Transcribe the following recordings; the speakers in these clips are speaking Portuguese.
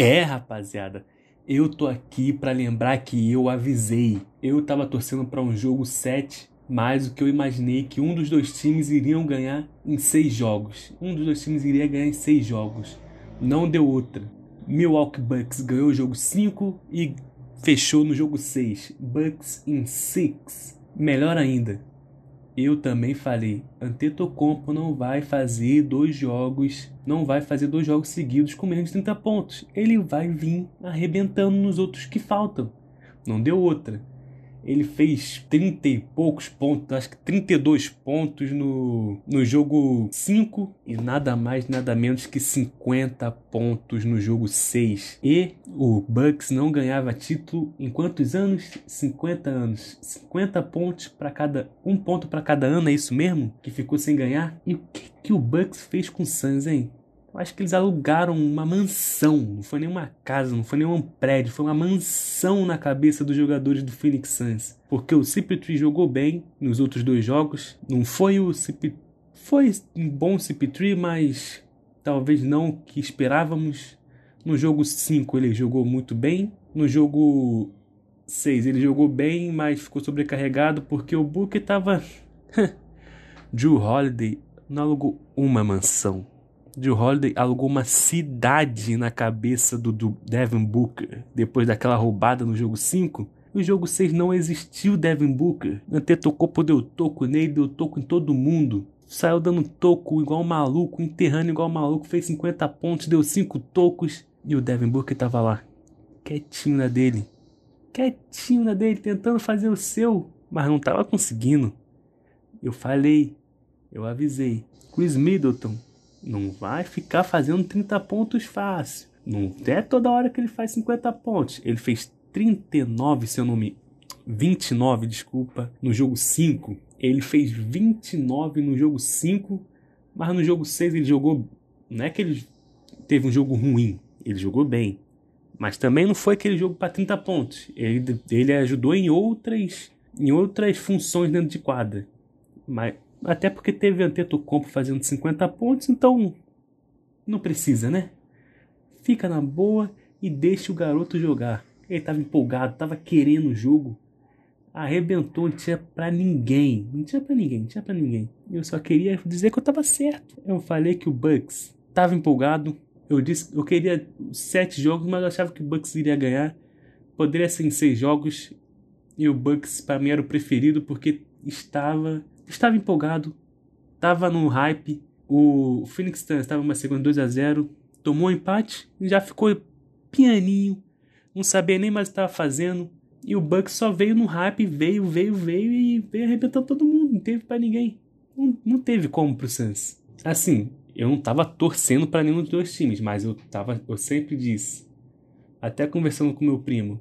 É, rapaziada, eu tô aqui para lembrar que eu avisei. Eu tava torcendo para um jogo 7, mais do que eu imaginei que um dos dois times iriam ganhar em 6 jogos. Um dos dois times iria ganhar em 6 jogos. Não deu outra. Milwaukee Bucks ganhou o jogo 5 e fechou no jogo 6. Bucks em 6. Melhor ainda, eu também falei, Antetokounmpo não vai fazer dois jogos, não vai fazer dois jogos seguidos com menos de 30 pontos. Ele vai vir arrebentando nos outros que faltam. Não deu outra. Ele fez 30 e poucos pontos, acho que 32 pontos no, no jogo 5 e nada mais, nada menos que 50 pontos no jogo 6. E o Bucks não ganhava título em quantos anos? 50 anos. 50 pontos para cada um ponto para cada ano, é isso mesmo? Que ficou sem ganhar? E o que, que o Bucks fez com o Suns, hein? Eu acho que eles alugaram uma mansão. Não foi nenhuma casa, não foi nenhum prédio. Foi uma mansão na cabeça dos jogadores do Phoenix Suns. Porque o CP3 jogou bem nos outros dois jogos. Não foi o CP... Foi um bom CP3, mas talvez não o que esperávamos. No jogo 5 ele jogou muito bem. No jogo 6 ele jogou bem, mas ficou sobrecarregado porque o Booker estava... Drew Holiday não alugou uma mansão Drew Holiday alugou uma cidade na cabeça do, do Devin Booker depois daquela roubada no jogo 5. No jogo 6 não existiu Devin Booker. Antetokounmpo deu toco nele, deu toco em todo mundo. Saiu dando toco igual maluco, enterrando igual maluco, fez 50 pontos, deu 5 tocos. E o Devin Booker tava lá, quietinho na dele. Quietinho na dele, tentando fazer o seu, mas não tava conseguindo. Eu falei, eu avisei. Chris Middleton não vai ficar fazendo 30 pontos fácil. Não é toda hora que ele faz 50 pontos. Ele fez 39, se eu não me. 29, desculpa, no jogo 5. Ele fez 29 no jogo 5, mas no jogo 6 ele jogou. Não é que ele teve um jogo ruim, ele jogou bem. Mas também não foi aquele jogo para 30 pontos. Ele, ele ajudou em outras, em outras funções dentro de quadra. Mas até porque teve Antetokounmpo fazendo 50 pontos, então não precisa, né? Fica na boa e deixa o garoto jogar. Ele estava empolgado, estava querendo o jogo. Arrebentou, não tinha pra ninguém. Não tinha pra ninguém, não tinha pra ninguém. Eu só queria dizer que eu estava certo. Eu falei que o Bucks estava empolgado. Eu disse eu queria sete jogos, mas eu achava que o Bucks iria ganhar. Poderia ser em seis jogos. E o Bucks para mim era o preferido porque estava estava empolgado, estava no hype. O Phoenix Suns estava uma segunda 2 a 0 tomou um empate e já ficou pianinho, não sabia nem mais o que estava fazendo. E o Bucks só veio no hype, veio, veio, veio e veio arrebentando todo mundo, não teve para ninguém. Não, não teve como pro Suns. Assim, eu não tava torcendo para nenhum dos dois times, mas eu tava, eu sempre disse, até conversando com meu primo,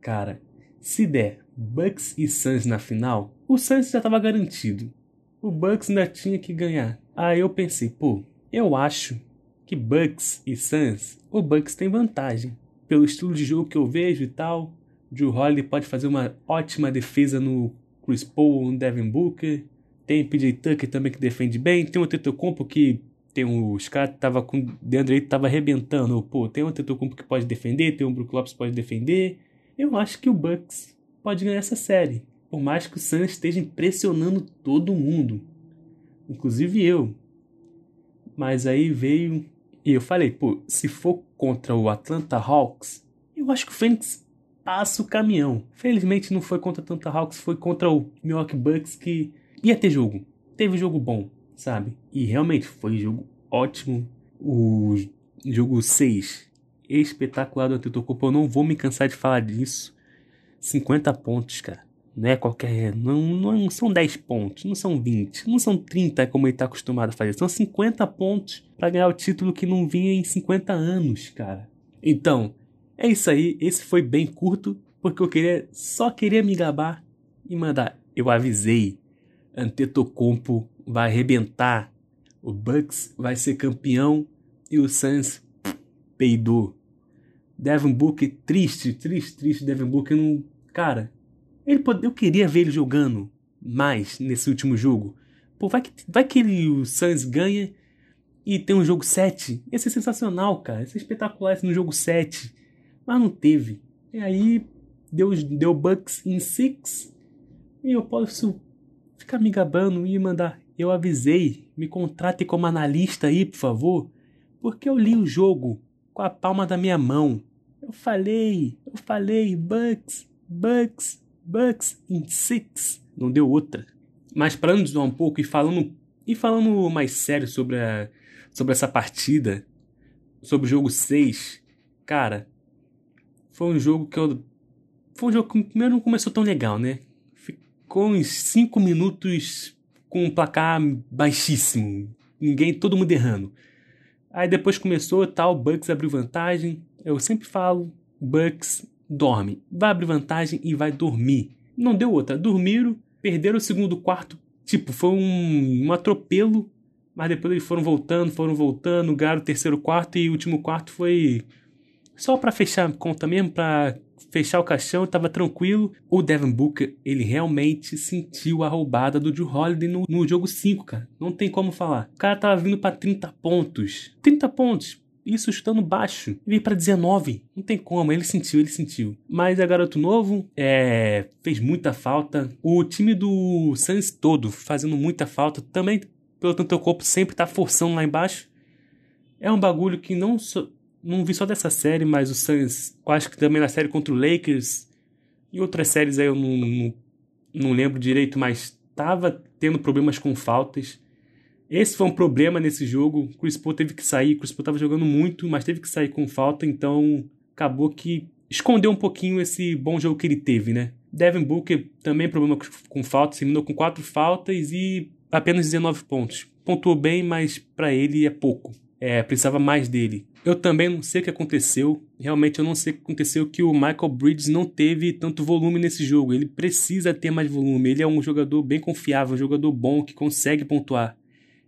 cara, se der Bucks e Suns na final, o Suns já estava garantido. O Bucks ainda tinha que ganhar. Aí eu pensei, pô, eu acho que Bucks e Suns, o Bucks tem vantagem. Pelo estilo de jogo que eu vejo e tal, Drew Holiday pode fazer uma ótima defesa no Chris Paul, no Devin Booker. Tem PJ Tucker também que defende bem. Tem o Tetocompo que tem os caras tava com aí tava arrebentando. Pô, tem o Tetocompo que pode defender, tem o Brook Lopes que pode defender. Eu acho que o Bucks pode ganhar essa série. Por mais que o Suns esteja impressionando todo mundo. Inclusive eu. Mas aí veio. E eu falei, pô, se for contra o Atlanta Hawks, eu acho que o Phoenix passa o caminhão. Felizmente não foi contra o Atlanta Hawks, foi contra o Milwaukee Bucks que ia ter jogo. Teve jogo bom, sabe? E realmente foi jogo ótimo. O jogo 6 espetacular do Antetokounmpo. Eu não vou me cansar de falar disso. 50 pontos, cara. Não é qualquer. Não, não são 10 pontos, não são 20, não são 30 como ele está acostumado a fazer. São 50 pontos para ganhar o título que não vinha em 50 anos, cara. Então, é isso aí. Esse foi bem curto, porque eu queria só queria me gabar e mandar. Eu avisei. Antetokounmpo vai arrebentar. O Bucks vai ser campeão e o Suns peidou. Devin Booker triste, triste, triste. Devin Booker não Cara, ele pode, eu queria ver ele jogando mais nesse último jogo. Pô, vai que, vai que ele, o Suns ganha e tem um jogo 7. Esse é sensacional, cara. Esse é espetacular esse no jogo 7. Mas não teve. E aí deu, deu Bucks em 6. E eu posso ficar me gabando e mandar. Eu avisei, me contrate como analista aí, por favor. Porque eu li o jogo com a palma da minha mão. Eu falei, eu falei, Bucks, Bucks, Bucks em 6. Não deu outra. Mas parando de zoar um pouco e falando, e falando mais sério sobre, a, sobre essa partida, sobre o jogo 6, cara, foi um jogo que eu. Foi um jogo que primeiro não começou tão legal, né? Ficou uns 5 minutos com um placar baixíssimo. Ninguém, todo mundo errando. Aí depois começou tal, Bucks abriu vantagem. Eu sempre falo, Bucks dorme. Vai abrir vantagem e vai dormir. Não deu outra. Dormiram, perderam o segundo quarto. Tipo, foi um, um atropelo. Mas depois eles foram voltando, foram voltando, ganharam o terceiro quarto e o último quarto foi só para fechar a conta mesmo, para fechar o caixão, tava tranquilo. O Devin Booker, ele realmente sentiu a roubada do Drew Holiday no, no jogo 5, cara. Não tem como falar. O cara tava vindo para 30 pontos. 30 pontos isso estando baixo. Veio para 19. Não tem como, ele sentiu, ele sentiu. Mas é garoto novo, é, fez muita falta. O time do Suns todo fazendo muita falta. Também, pelo tanto corpo, sempre tá forçando lá embaixo. É um bagulho que não, so, não vi só dessa série, mas o Suns, acho que também na série contra o Lakers e outras séries aí eu não, não, não lembro direito, mas tava tendo problemas com faltas. Esse foi um problema nesse jogo. Chris Paul teve que sair. Chris Paul estava jogando muito, mas teve que sair com falta. Então acabou que escondeu um pouquinho esse bom jogo que ele teve, né? Devin Booker também problema com falta. Terminou com quatro faltas e apenas 19 pontos. Pontuou bem, mas para ele é pouco. É, precisava mais dele. Eu também não sei o que aconteceu. Realmente eu não sei o que aconteceu que o Michael Bridges não teve tanto volume nesse jogo. Ele precisa ter mais volume. Ele é um jogador bem confiável, um jogador bom que consegue pontuar.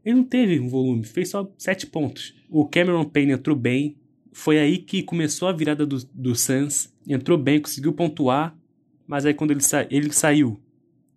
Ele não teve um volume, fez só 7 pontos. O Cameron Payne entrou bem, foi aí que começou a virada do, do Suns. Entrou bem, conseguiu pontuar, mas aí quando ele, sa ele saiu,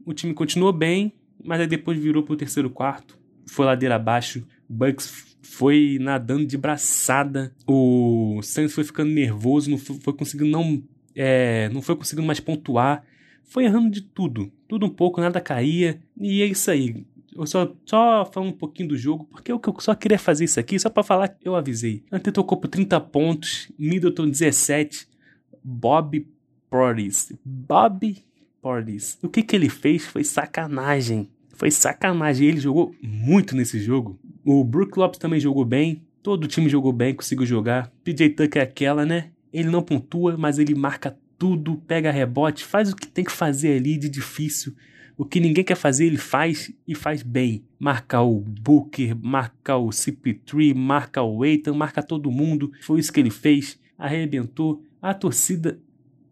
o time continuou bem, mas aí depois virou pro terceiro quarto, foi ladeira abaixo. Bucks foi nadando de braçada. O Suns foi ficando nervoso, não foi, foi conseguindo não, é, não foi conseguindo mais pontuar. Foi errando de tudo, tudo um pouco, nada caía. E é isso aí. Eu só, só falando um pouquinho do jogo, porque eu, eu só queria fazer isso aqui, só para falar que eu avisei. por 30 pontos, Middleton 17, Bob Portis. Bob Portis. O que que ele fez foi sacanagem. Foi sacanagem. Ele jogou muito nesse jogo. O Brook Lopes também jogou bem. Todo o time jogou bem, conseguiu jogar. PJ Tucker é aquela, né? Ele não pontua, mas ele marca tudo, pega rebote, faz o que tem que fazer ali de difícil o que ninguém quer fazer, ele faz e faz bem. Marca o Booker, marca o CP3, marca o Eitan, marca todo mundo. Foi isso que ele fez. Arrebentou. A torcida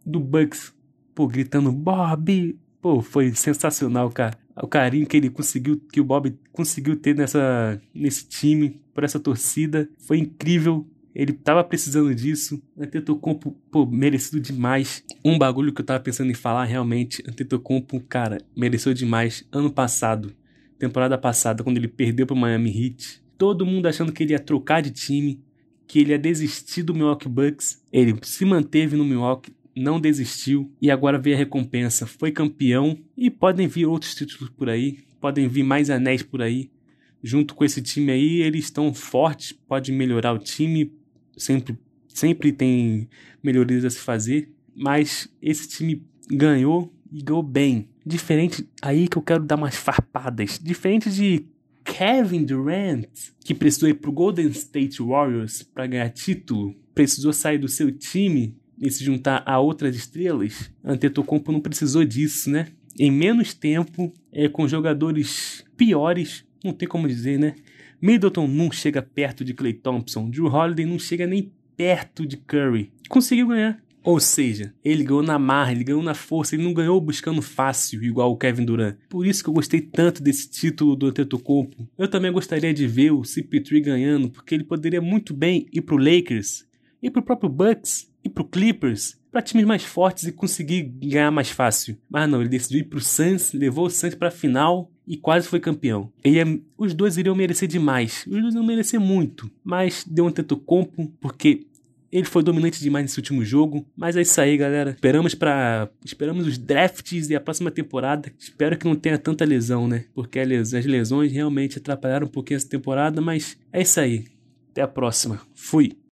do Bucks, pô, gritando Bob. Pô, foi sensacional, cara. O carinho que ele conseguiu, que o Bob conseguiu ter nessa, nesse time, por essa torcida, foi incrível. Ele tava precisando disso. Antetokounmpo, pô, merecido demais. Um bagulho que eu tava pensando em falar realmente, Antetokounmpo, cara, mereceu demais. Ano passado, temporada passada, quando ele perdeu pro Miami Heat, todo mundo achando que ele ia trocar de time, que ele ia desistir do Milwaukee Bucks. Ele se manteve no Milwaukee, não desistiu e agora veio a recompensa. Foi campeão e podem vir outros títulos por aí, podem vir mais anéis por aí. Junto com esse time aí, eles estão fortes, pode melhorar o time, sempre, sempre tem melhorias a se fazer, mas esse time ganhou e ganhou bem. Diferente, aí que eu quero dar umas farpadas. Diferente de Kevin Durant, que precisou ir pro Golden State Warriors para ganhar título, precisou sair do seu time e se juntar a outras estrelas. Antetokounmpo não precisou disso, né? Em menos tempo, é, com jogadores piores, não tem como dizer, né? Middleton não chega perto de Clay Thompson. Drew Holiday não chega nem perto de Curry. Conseguiu ganhar. Ou seja, ele ganhou na marra, ele ganhou na força, ele não ganhou buscando fácil, igual o Kevin Durant. Por isso que eu gostei tanto desse título do Antetokounmpo. Eu também gostaria de ver o CP3 ganhando, porque ele poderia muito bem ir pro Lakers, ir pro próprio Bucks, ir pro Clippers, para times mais fortes e conseguir ganhar mais fácil. Mas não, ele decidiu ir pro Suns, levou o Suns pra final e quase foi campeão. Ele, os dois iriam merecer demais. Os dois iriam merecer muito. Mas deu um compo porque ele foi dominante demais nesse último jogo, mas é isso aí, galera. Esperamos para esperamos os drafts e a próxima temporada. Espero que não tenha tanta lesão, né? Porque as lesões realmente atrapalharam um pouquinho essa temporada, mas é isso aí. Até a próxima. Fui.